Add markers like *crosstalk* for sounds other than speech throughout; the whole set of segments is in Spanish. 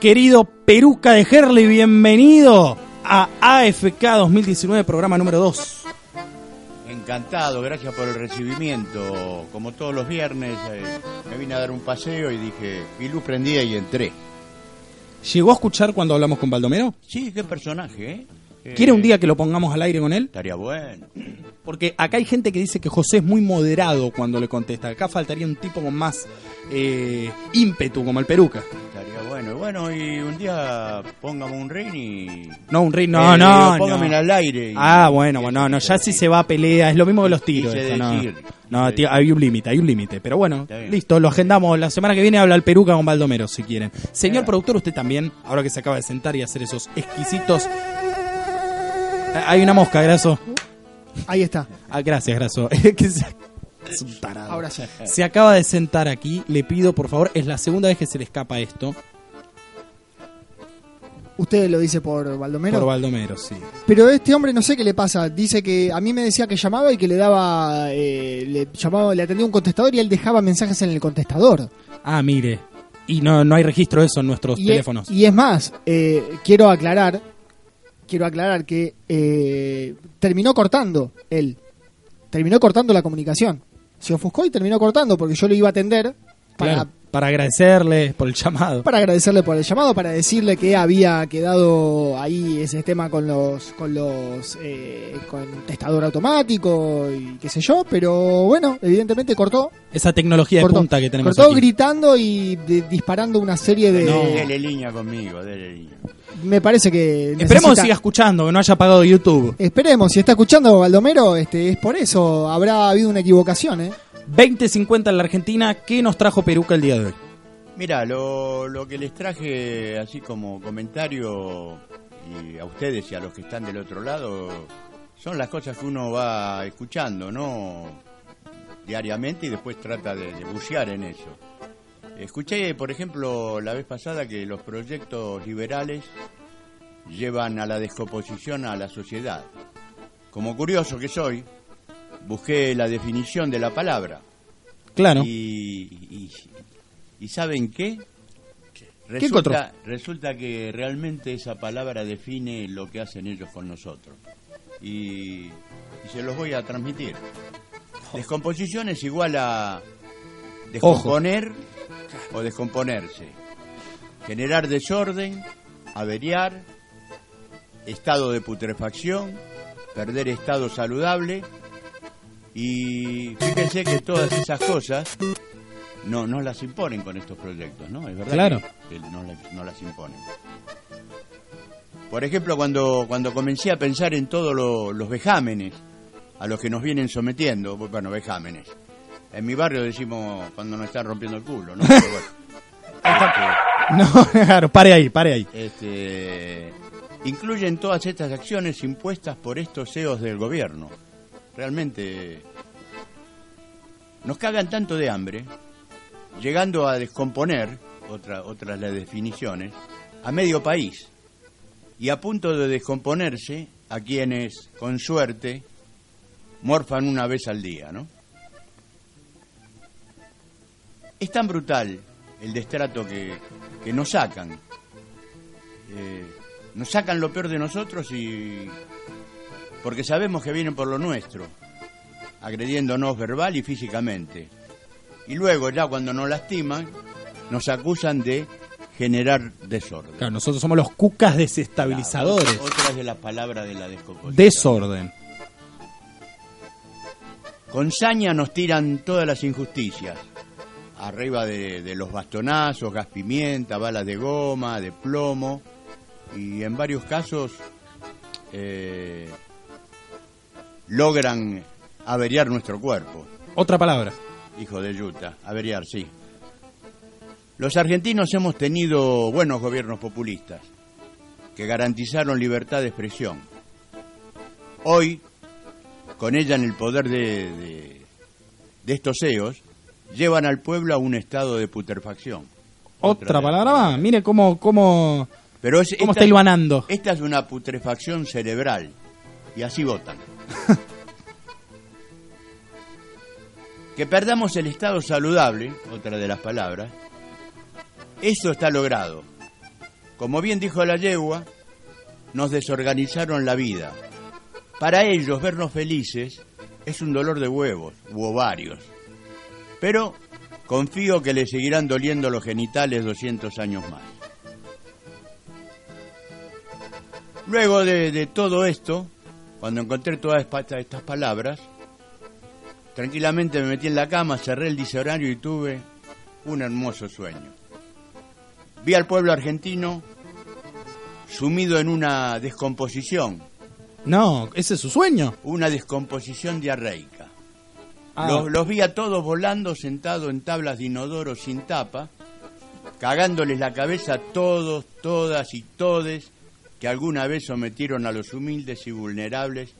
Querido Peruca de Herley, bienvenido a AFK 2019, programa número 2. Encantado, gracias por el recibimiento. Como todos los viernes, eh, me vine a dar un paseo y dije, luz prendía y entré. ¿Llegó a escuchar cuando hablamos con Baldomero? Sí, qué personaje, ¿eh? ¿Quiere un día que lo pongamos al aire con él? Estaría bueno. Porque acá hay gente que dice que José es muy moderado cuando le contesta. Acá faltaría un tipo con más eh, ímpetu, como el peruca. Estaría bueno. Y bueno, y un día póngame un ring y... No, un ring, no, Eh, no. póngame no. al aire. y- Ah, bueno, bueno, no, no, ya si se va a pelea, es lo mismo que los tiros. Esto, no, no tío, hay un límite, hay un límite. Pero bueno, listo, lo agendamos. La semana que viene habla el Peruca con Baldomero, si quieren. Señor productor, usted también, ahora que se acaba de sentar y hacer esos exquisitos... Ah, Hay una mosca, Graso. Ahí está. Ah, gracias, Graso. *laughs* Es un tarado. Ahora sí. Se acaba de sentar aquí, le pido por favor, es la segunda vez que se le escapa esto. Usted lo dice por Baldomero. Por Baldomero, sí. Pero este hombre no sé qué le pasa. Dice que a mí me decía que llamaba y que le daba, eh, le llamaba, le atendía un contestador y él dejaba mensajes en el contestador. Ah, mire. Y no, no hay registro de eso en nuestros Y, e- teléfonos. y es más, eh, quiero aclarar, quiero aclarar que eh, terminó cortando él, terminó cortando la comunicación. Se ofuscó y terminó cortando porque yo le iba a atender para, Claro, para agradecerle por el llamado. para agradecerle por el llamado, para decirle que había quedado ahí ese tema con los con los eh, con testador automático y qué sé yo, pero bueno, evidentemente cortó, Esa tecnología de punta que tenemos cortó aquí. gritando y de- disparando una serie de No, dele línea conmigo, dele línea. me parece que Esperemos que siga escuchando, que no haya apagado YouTube. Esperemos, si está escuchando Baldomero, este es por eso, habrá habido una equivocación, ¿eh? 20.50 en la Argentina. ¿Qué nos trajo Peruca el día de hoy? Mira, lo, lo que les traje así como comentario y a ustedes y a los que están del otro lado son las cosas que uno va escuchando, ¿no? Diariamente y después trata de, de bucear en eso. Escuché, por ejemplo, la vez pasada que los proyectos liberales llevan a la descomposición a la sociedad. Como curioso que soy, busqué la definición de la palabra. Claro. Y, y- ¿y saben qué? ¿Qué encontró? Resulta, resulta que realmente esa palabra define lo que hacen ellos con nosotros. Y, y se los voy a transmitir. Descomposición es igual a descomponer o descomponerse. Generar desorden, averiar, estado de putrefacción, perder estado saludable. Y fíjense que todas esas cosas no, no las imponen con estos proyectos, ¿no? Es verdad Claro. que, no, las- no las imponen. Por ejemplo, cuando, cuando comencé a pensar en todos lo- los vejámenes a los que nos vienen sometiendo, bueno, vejámenes. En mi barrio decimos cuando nos están rompiendo el culo, ¿no? Pero bueno. *laughs* No, claro, pare ahí, pare ahí. Este, incluyen todas estas acciones impuestas por estos CEOs del gobierno. Realmente nos cagan tanto de hambre, llegando a descomponer, otra, otras las definiciones, a medio país y a punto de descomponerse a quienes, con suerte, morfan una vez al día, ¿no? Es tan brutal el destrato que, que nos sacan. Eh, nos sacan lo peor de nosotros y... porque sabemos que vienen por lo nuestro, agrediéndonos verbal y físicamente. Y luego, ya cuando nos lastiman, nos acusan de generar desorden. Claro, nosotros somos los cucas desestabilizadores. Otra de las palabras de la descomposición. Desorden. Con saña nos tiran todas las injusticias. Arriba de, de los bastonazos, gas pimienta, balas de goma, de plomo. Y en varios casos eh, logran averiar nuestro cuerpo. Otra palabra. Hijo de Yuta, averiar, sí. Los argentinos hemos tenido buenos gobiernos populistas que garantizaron libertad de expresión. Hoy, con ella en el poder de, de, de estos CEOs, llevan al pueblo a un estado de putrefacción. Otra, palabra más. Mire cómo, cómo, Pero es, cómo esta- está hilvanando. Esta es una putrefacción cerebral y así votan. Que perdamos el estado saludable, otra de las palabras, eso está logrado. Como bien dijo la yegua, nos desorganizaron la vida. Para ellos vernos felices es un dolor de huevos u ovarios. Pero confío que le seguirán doliendo los genitales 200 años más. Luego de, de todo esto, cuando encontré todas esta- estas palabras, tranquilamente me metí en la cama, cerré el diccionario y tuve un hermoso sueño. Vi al pueblo argentino sumido en una descomposición, No, ese es su sueño. una descomposición diarreica. Ah, Los, los vi a todos volando sentados en tablas de inodoro sin tapa, cagándoles la cabeza a todos, todas y todes que alguna vez sometieron a los humildes y vulnerables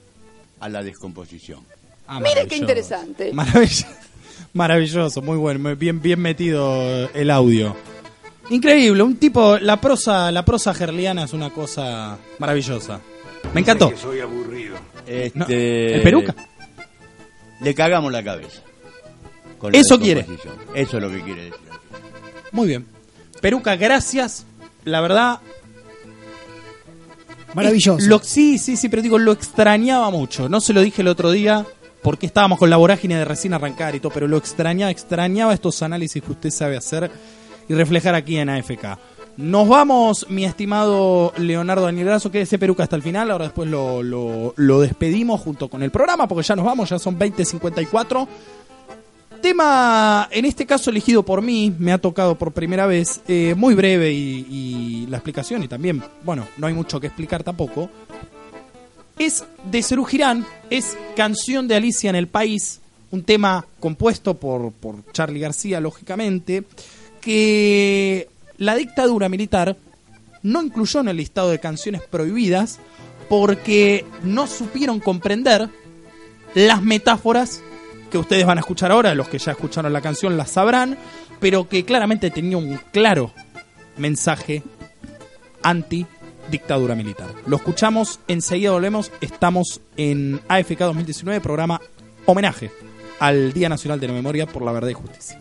a la descomposición. ah, Mire qué interesante. Maravilloso. *laughs* Maravilloso, muy bueno, muy bien, bien metido el audio. Increíble, un tipo, la prosa, la prosa gerliana es una cosa maravillosa. Me encantó. soy aburrido. Este, No, ¿El peruca? Le cagamos la cabeza. con la Eso quiere. Eso es lo que quiere decir. Muy bien. Peruca, gracias. La verdad. Maravilloso. Lo, sí, sí, sí, pero digo, lo extrañaba mucho. No se lo dije el otro día porque estábamos con la vorágine de recién arrancar y todo, pero lo extrañaba, extrañaba estos análisis que usted sabe hacer y reflejar aquí en AFK. Nos vamos, mi estimado Leonardo Daniel Grasso, que ese peruca hasta el final, ahora después lo, lo, lo despedimos junto con el programa, porque ya nos vamos, ya son 20.54. Tema, en este caso elegido por mí, me ha tocado por primera vez, eh, muy breve y, la explicación, y también, bueno, no hay mucho que explicar tampoco. Es de Serú Girán, es Canción de Alicia en el País, un tema compuesto por, por Charlie García, lógicamente, que la dictadura militar no incluyó en el listado de canciones prohibidas porque no supieron comprender las metáforas ustedes van a escuchar ahora, los que ya escucharon la canción las sabrán, pero que claramente tenía un claro mensaje anti dictadura militar. Lo escuchamos, enseguida volvemos, estamos en AFK 2019, programa homenaje al Día Nacional de la Memoria por la Verdad y Justicia.